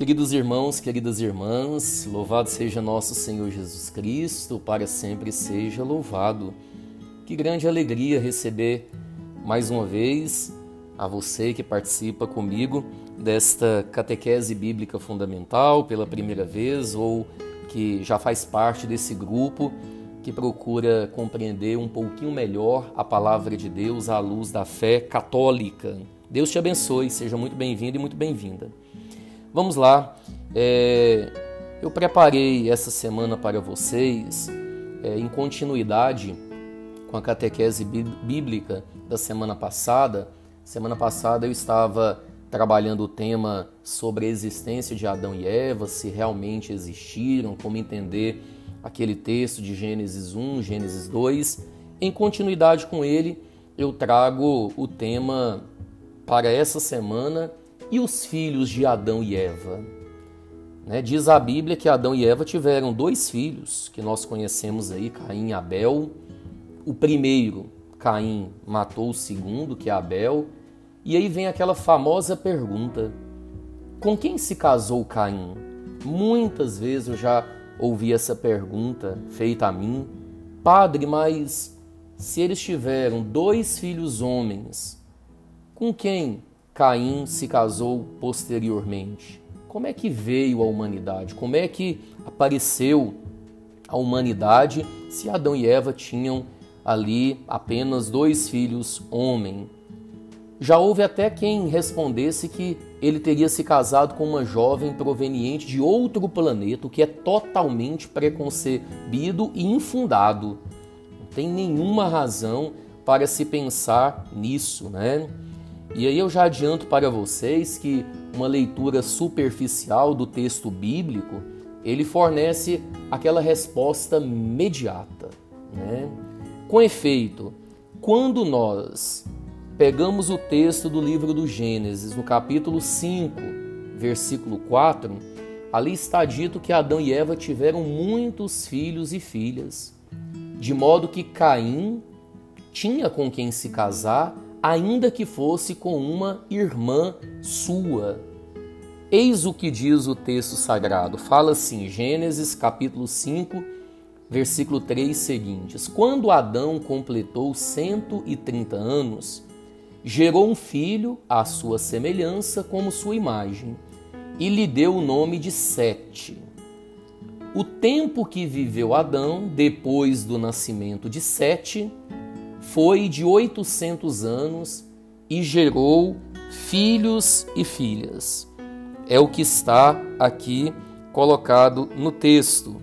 Queridos irmãos, queridas irmãs, louvado seja nosso Senhor Jesus Cristo, para sempre seja louvado. Que grande alegria receber mais uma vez a você que participa comigo desta catequese bíblica fundamental pela primeira vez ou que já faz parte desse grupo que procura compreender um pouquinho melhor a palavra de Deus à luz da fé católica. Deus te abençoe, seja muito bem-vindo e muito bem-vinda. Vamos lá. É, eu preparei essa semana para vocês, é, em continuidade com a catequese bíblica da semana passada. Semana passada eu estava trabalhando o tema sobre a existência de Adão e Eva, se realmente existiram, como entender aquele texto de Gênesis 1, Gênesis 2. Em continuidade com ele, eu trago o tema para essa semana e os filhos de Adão e Eva? Né? Diz a Bíblia que Adão e Eva tiveram dois filhos, que nós conhecemos aí, Caim e Abel. O primeiro, Caim, matou o segundo, que é Abel. E aí vem aquela famosa pergunta: com quem se casou Caim? Muitas vezes eu já ouvi essa pergunta feita a mim, Padre, mas se eles tiveram dois filhos homens, com quem Caim se casou posteriormente? Como é que veio a humanidade? Como é que apareceu a humanidade se Adão e Eva tinham ali apenas dois filhos homem? Já houve até quem respondesse que ele teria se casado com uma jovem proveniente de outro planeta, o que é totalmente preconcebido e infundado. Não tem nenhuma razão para se pensar nisso, né? E aí eu já adianto para vocês que uma leitura superficial do texto bíblico, ele fornece aquela resposta imediata, né? Com efeito, quando nós pegamos o texto do livro do Gênesis, no capítulo 5, versículo 4, ali está dito que Adão e Eva tiveram muitos filhos e filhas, de modo que Caim tinha com quem se casar ainda que fosse com uma irmã sua. Eis o que diz o texto sagrado. Fala assim, Gênesis capítulo 5, versículo 3 seguintes. Quando Adão completou 130 anos, gerou um filho à sua semelhança como sua imagem, e lhe deu o nome de Sete. O tempo que viveu Adão depois do nascimento de Sete foi de 800 anos e gerou filhos e filhas. É o que está aqui colocado no texto.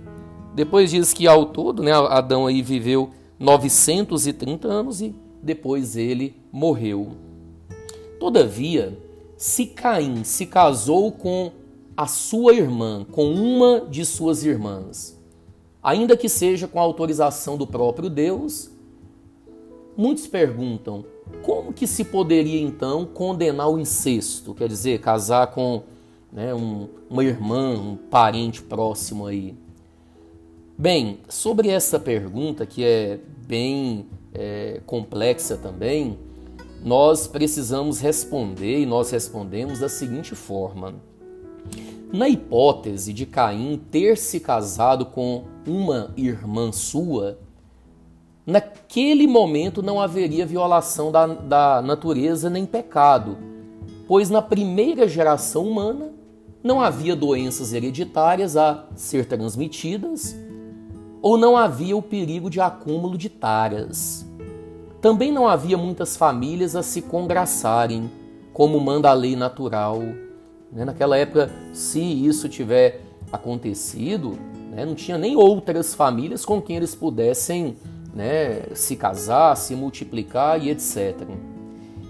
Depois diz que ao todo, né, Adão aí viveu 930 anos e depois ele morreu. Todavia, se Caim se casou com a sua irmã, com uma de suas irmãs, ainda que seja com autorização do próprio Deus, Muitos perguntam como que se poderia então condenar o incesto, quer dizer, casar com né, um, uma irmã, um parente próximo aí. Bem, sobre essa pergunta que é bem é, complexa também, nós precisamos responder e nós respondemos da seguinte forma. Na hipótese de Caim ter se casado com uma irmã sua, naquele momento não haveria violação da, da natureza nem pecado, pois na primeira geração humana não havia doenças hereditárias a ser transmitidas ou não havia o perigo de acúmulo de taras. Também não havia muitas famílias a se congraçarem, como manda a lei natural. Né? Naquela época, se isso tiver acontecido, né, não tinha nem outras famílias com quem eles pudessem né, se casar, se multiplicar e etc.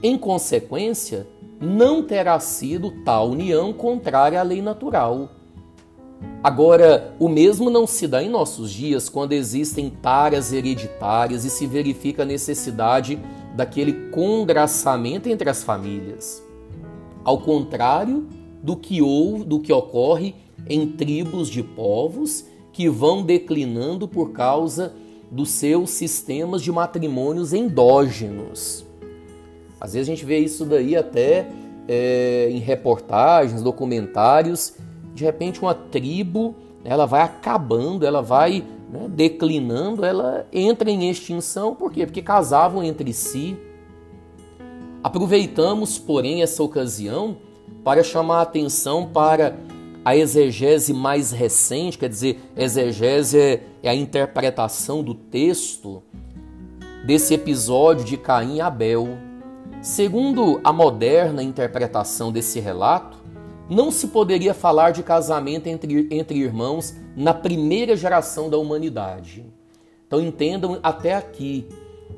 Em consequência, não terá sido tal união contrária à lei natural. Agora, o mesmo não se dá em nossos dias quando existem taras hereditárias e se verifica a necessidade daquele congraçamento entre as famílias. Ao contrário do que, ou, do que ocorre em tribos de povos que vão declinando por causa dos seus sistemas de matrimônios endógenos. Às vezes a gente vê isso daí até é, em reportagens, documentários, de repente uma tribo, ela vai acabando, ela vai né, declinando, ela entra em extinção, por quê? Porque casavam entre si. Aproveitamos, porém, essa ocasião para chamar a atenção para a exegese mais recente, quer dizer, exegese é, a interpretação do texto desse episódio de Caim e Abel. Segundo a moderna interpretação desse relato, não se poderia falar de casamento entre, entre irmãos na primeira geração da humanidade. Então entendam até aqui.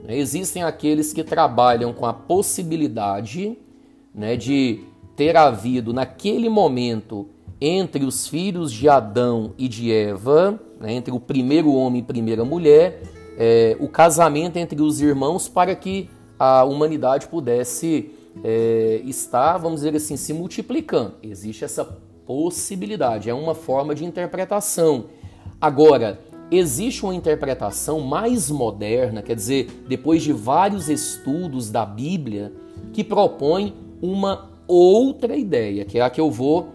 Né, existem aqueles que trabalham com a possibilidade né, de ter havido naquele momento entre os filhos de Adão e de Eva, né, entre o primeiro homem e primeira mulher, é, o casamento entre os irmãos para que a humanidade pudesse é, estar, vamos dizer assim, se multiplicando. Existe essa possibilidade, é uma forma de interpretação. Agora, existe uma interpretação mais moderna, quer dizer, depois de vários estudos da Bíblia, que propõe uma outra ideia, que é a que eu vou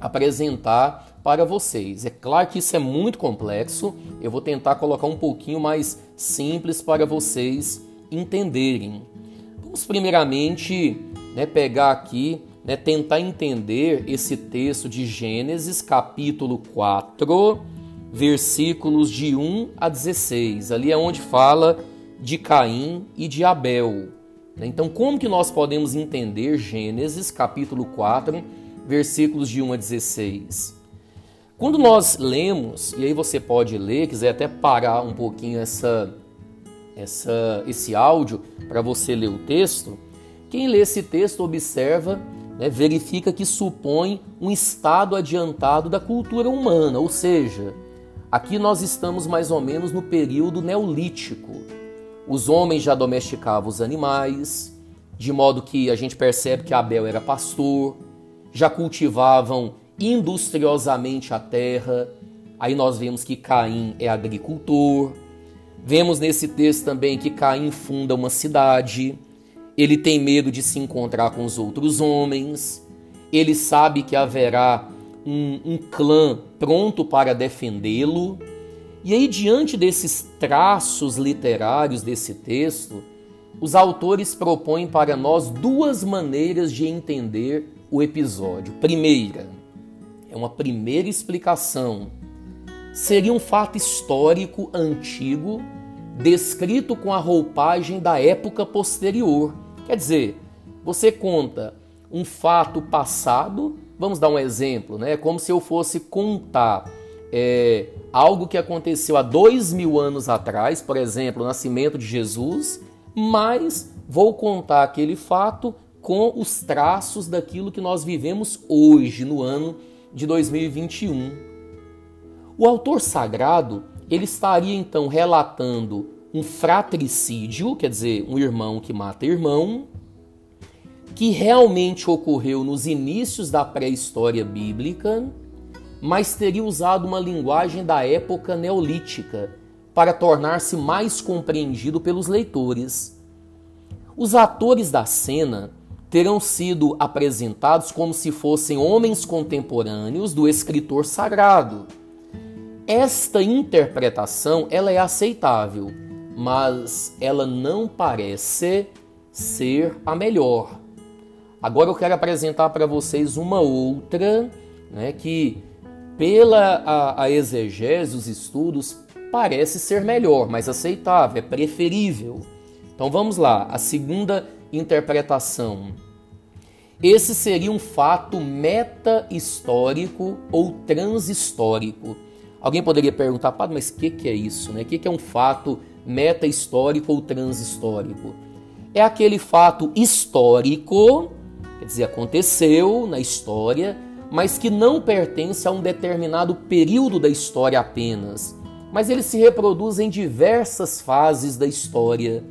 apresentar para vocês. É claro que isso é muito complexo, eu vou tentar colocar um pouquinho mais simples para vocês entenderem. Vamos primeiramente né, pegar aqui, né, tentar entender esse texto de Gênesis, capítulo 4, versículos de 1 a 16. Ali é onde fala de Caim e de Abel. Então, como que nós podemos entender Gênesis, capítulo 4, versículos de 1 a 16. Quando nós lemos, e aí você pode ler, quiser até parar um pouquinho essa, essa, esse áudio para você ler o texto, quem lê esse texto observa, né, verifica que supõe um estado adiantado da cultura humana, ou seja, aqui nós estamos mais ou menos no período neolítico. Os homens já domesticavam os animais, de modo que a gente percebe que Abel era pastor, já cultivavam industriosamente a terra. Aí nós vemos que Caim é agricultor. Vemos nesse texto também que Caim funda uma cidade. Ele tem medo de se encontrar com os outros homens. Ele sabe que haverá um, um clã pronto para defendê-lo. E aí, diante desses traços literários desse texto, os autores propõem para nós duas maneiras de entender o episódio. Primeira, é uma primeira explicação. Seria um fato histórico antigo descrito com a roupagem da época posterior. Quer dizer, você conta um fato passado, vamos dar um exemplo, né? Como se eu fosse contar é, algo que aconteceu há dois mil anos atrás, por exemplo, o nascimento de Jesus, mas vou contar aquele fato com os traços daquilo que nós vivemos hoje, no ano de 2021. O autor sagrado, ele estaria então relatando um fratricídio, quer dizer, um irmão que mata irmão, que realmente ocorreu nos inícios da pré-história bíblica, mas teria usado uma linguagem da época neolítica para tornar-se mais compreendido pelos leitores. Os atores da cena terão sido apresentados como se fossem homens contemporâneos do escritor sagrado. Esta interpretação ela é aceitável, mas ela não parece ser a melhor. Agora eu quero apresentar para vocês uma outra, né, que pela a, a exegese, os estudos, parece ser melhor, mais aceitável, é preferível. Então vamos lá, a segunda interpretação. Esse seria um fato meta-histórico ou transhistórico. Alguém poderia perguntar, Padre, mas o que, que é isso? Né? O que, que é um fato meta-histórico ou transhistórico? É aquele fato histórico, quer dizer, aconteceu na história, mas que não pertence a um determinado período da história apenas, mas ele se reproduz em diversas fases da história.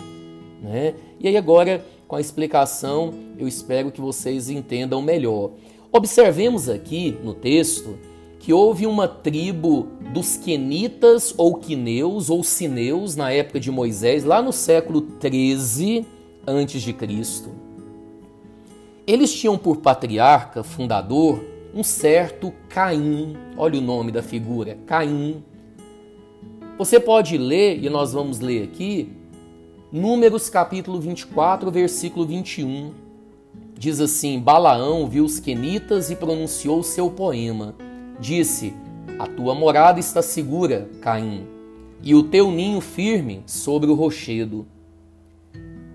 Né? E aí agora com a explicação, eu espero que vocês entendam melhor. Observemos aqui no texto que houve uma tribo dos Quenitas ou Quineus ou Sineus na época de Moisés, lá no século 13 antes de Cristo. Eles tinham por patriarca fundador um certo Caim. Olha o nome da figura, Caim. Você pode ler, e nós vamos ler aqui, Números capítulo 24, versículo 21. Diz assim: Balaão viu os quenitas e pronunciou seu poema. Disse: A tua morada está segura, Caim, e o teu ninho firme sobre o rochedo.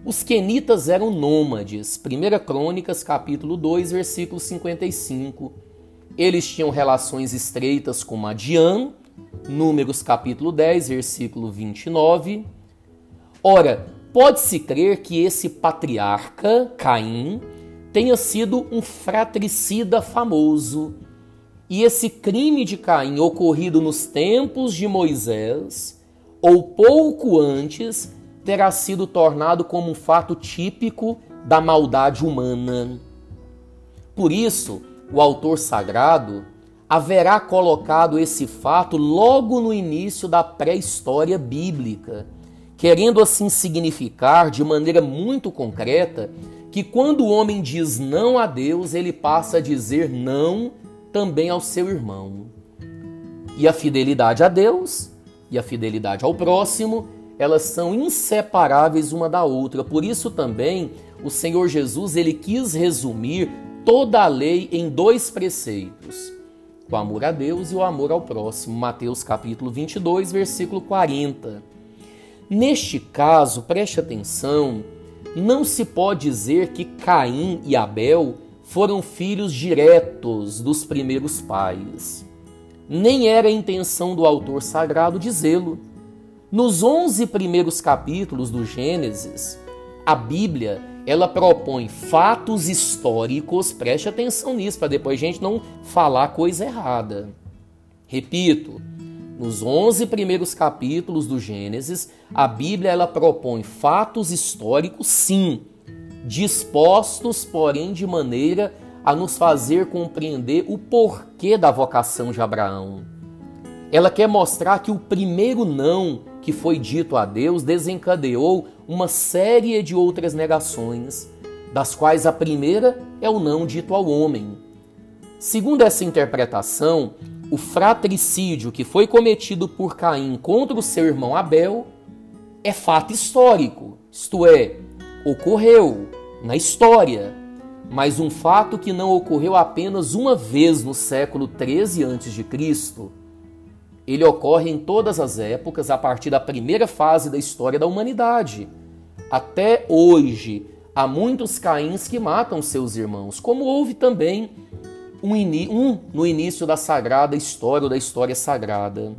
Os quenitas eram nômades. 1 Crônicas, capítulo 2, versículo 55. Eles tinham relações estreitas com Madian, Números capítulo 10, versículo 29. Ora, pode-se crer que esse patriarca, Caim, tenha sido um fratricida famoso. E esse crime de Caim ocorrido nos tempos de Moisés, ou pouco antes, terá sido tornado como um fato típico da maldade humana. Por isso, o autor sagrado haverá colocado esse fato logo no início da pré-história bíblica, querendo assim significar de maneira muito concreta que quando o homem diz não a Deus, ele passa a dizer não também ao seu irmão. E a fidelidade a Deus e a fidelidade ao próximo, elas são inseparáveis uma da outra. Por isso também o Senhor Jesus ele quis resumir toda a lei em dois preceitos: o amor a Deus e o amor ao próximo. Mateus capítulo 22, versículo 40. Neste caso, preste atenção, não se pode dizer que Caim e Abel foram filhos diretos dos primeiros pais. Nem era a intenção do autor sagrado dizê-lo. Nos 11 primeiros capítulos do Gênesis, a Bíblia ela propõe fatos históricos, preste atenção nisso, para depois a gente não falar coisa errada. Repito, nos 11 primeiros capítulos do Gênesis, a Bíblia ela propõe fatos históricos, sim, dispostos, porém, de maneira a nos fazer compreender o porquê da vocação de Abraão. Ela quer mostrar que o primeiro não que foi dito a Deus desencadeou uma série de outras negações, das quais a primeira é o não dito ao homem. Segundo essa interpretação, o fratricídio que foi cometido por Caim contra o seu irmão Abel é fato histórico, isto é, ocorreu na história, mas um fato que não ocorreu apenas uma vez no século 13 a.C ele ocorre em todas as épocas, a partir da primeira fase da história da humanidade. Até hoje, há muitos caíns que matam seus irmãos, como houve também um, um no início da sagrada história ou da história sagrada.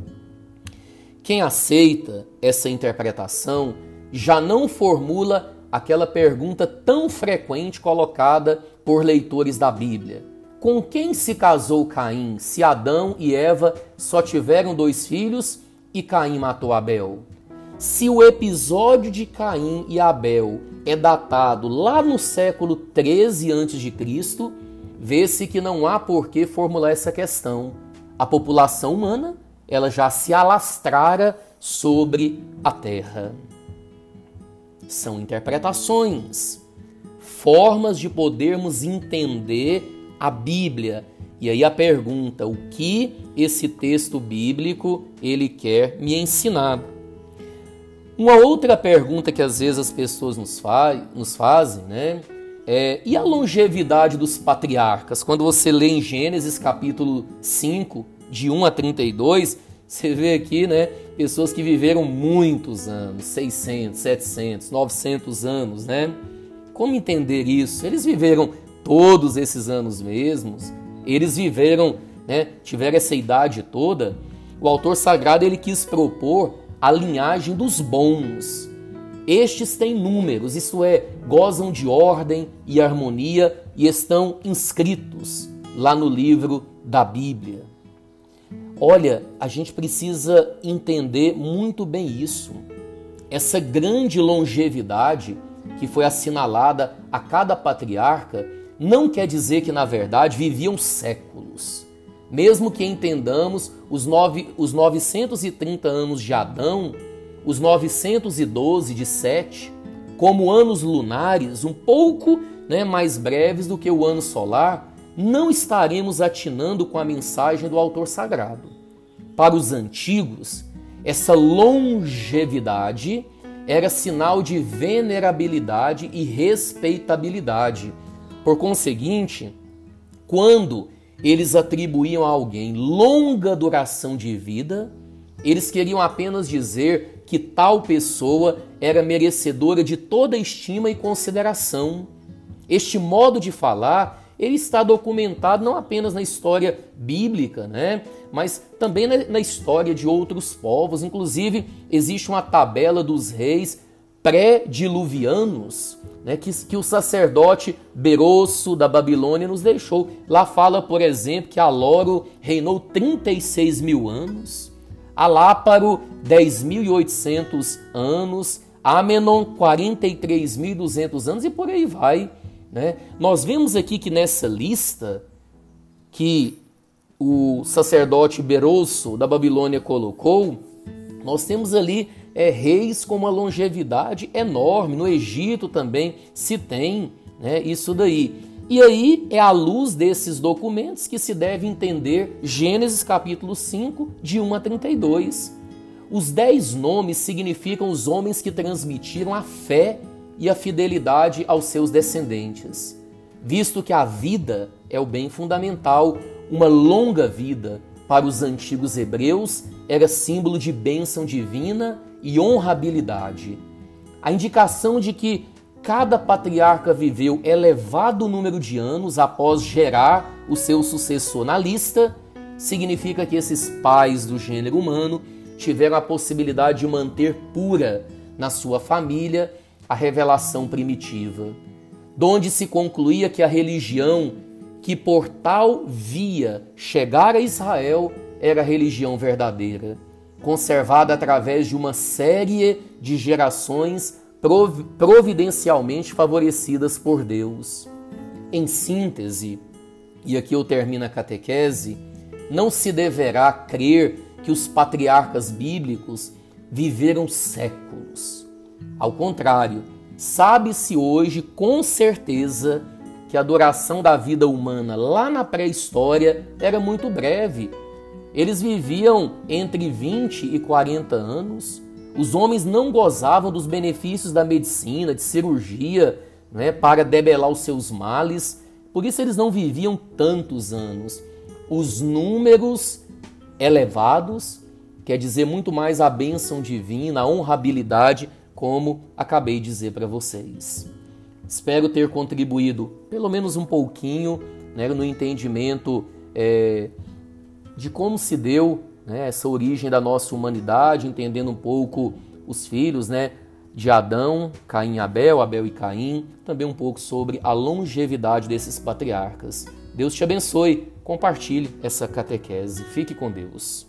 Quem aceita essa interpretação já não formula aquela pergunta tão frequente colocada por leitores da Bíblia com quem se casou Caim, se Adão e Eva só tiveram dois filhos e Caim matou Abel? Se o episódio de Caim e Abel é datado lá no século 13 a.C., vê-se que não há por que formular essa questão. A população humana ela já se alastrara sobre a terra. São interpretações, formas de podermos entender a Bíblia. E aí a pergunta, o que esse texto bíblico ele quer me ensinar? Uma outra pergunta que às vezes as pessoas nos, fa nos fazem, né? É, e a longevidade dos patriarcas? Quando você lê em Gênesis capítulo 5, de 1 a 32, você vê aqui, né, pessoas que viveram muitos anos, 600, 700, 900 anos, né? Como entender isso? Eles viveram todos esses anos mesmos, eles viveram, né, tiveram essa idade toda, o autor sagrado ele quis propor a linhagem dos bons. Estes têm números, isto é, gozam de ordem e harmonia e estão inscritos lá no livro da Bíblia. Olha, a gente precisa entender muito bem isso. Essa grande longevidade que foi assinalada a cada patriarca não quer dizer que, na verdade, viviam séculos. Mesmo que entendamos os, nove, os 930 anos de Adão, os 912 de Sete, como anos lunares, um pouco né, mais breves do que o ano solar, não estaremos atinando com a mensagem do autor sagrado. Para os antigos, essa longevidade era sinal de venerabilidade e respeitabilidade. Por conseguinte, quando eles atribuíam a alguém longa duração de vida, eles queriam apenas dizer que tal pessoa era merecedora de toda estima e consideração. Este modo de falar ele está documentado não apenas na história bíblica, né? mas também na, história de outros povos. Inclusive, existe uma tabela dos reis pré-diluvianos né, que, que o sacerdote Berosso da Babilônia nos deixou. Lá fala, por exemplo, que Aloro reinou 36 mil anos, Aláparo 10.800 anos, Amenon 43.200 anos e por aí vai. Né? Nós vemos aqui que nessa lista que o sacerdote Berosso da Babilônia colocou, nós temos ali é, reis com uma longevidade enorme. No Egito também se tem né, isso daí. E aí é à luz desses documentos que se deve entender Gênesis capítulo 5, de 1 a 32. Os dez nomes significam os homens que transmitiram a fé e a fidelidade aos seus descendentes. Visto que a vida é o bem fundamental, uma longa vida para os antigos hebreus era símbolo de bênção divina e honrabilidade. A indicação de que cada patriarca viveu elevado número de anos após gerar o seu sucessor na lista significa que esses pais do gênero humano tiveram a possibilidade de manter pura na sua família a revelação primitiva, donde se concluía que a religião que por tal via chegar a Israel era a religião verdadeira, conservada através de uma série de gerações providencialmente favorecidas por Deus. Em síntese, e aqui eu termino a catequese, não se deverá crer que os patriarcas bíblicos viveram séculos ao contrário, sabe-se hoje com certeza que a duração da vida humana lá na pré-história era muito breve. Eles viviam entre 20 e 40 anos. Os homens não gozavam dos benefícios da medicina, de cirurgia, né, para debelar os seus males. Por isso eles não viviam tantos anos. Os números elevados quer dizer muito mais a bênção divina, a honrabilidade como acabei de dizer para vocês. Espero ter contribuído pelo menos um pouquinho né, no entendimento é, de como se deu né, essa origem da nossa humanidade, entendendo um pouco os filhos né, de Adão, Caim e Abel, Abel e Caim, também um pouco sobre a longevidade desses patriarcas. Deus te abençoe, compartilhe essa catequese. Fique com Deus.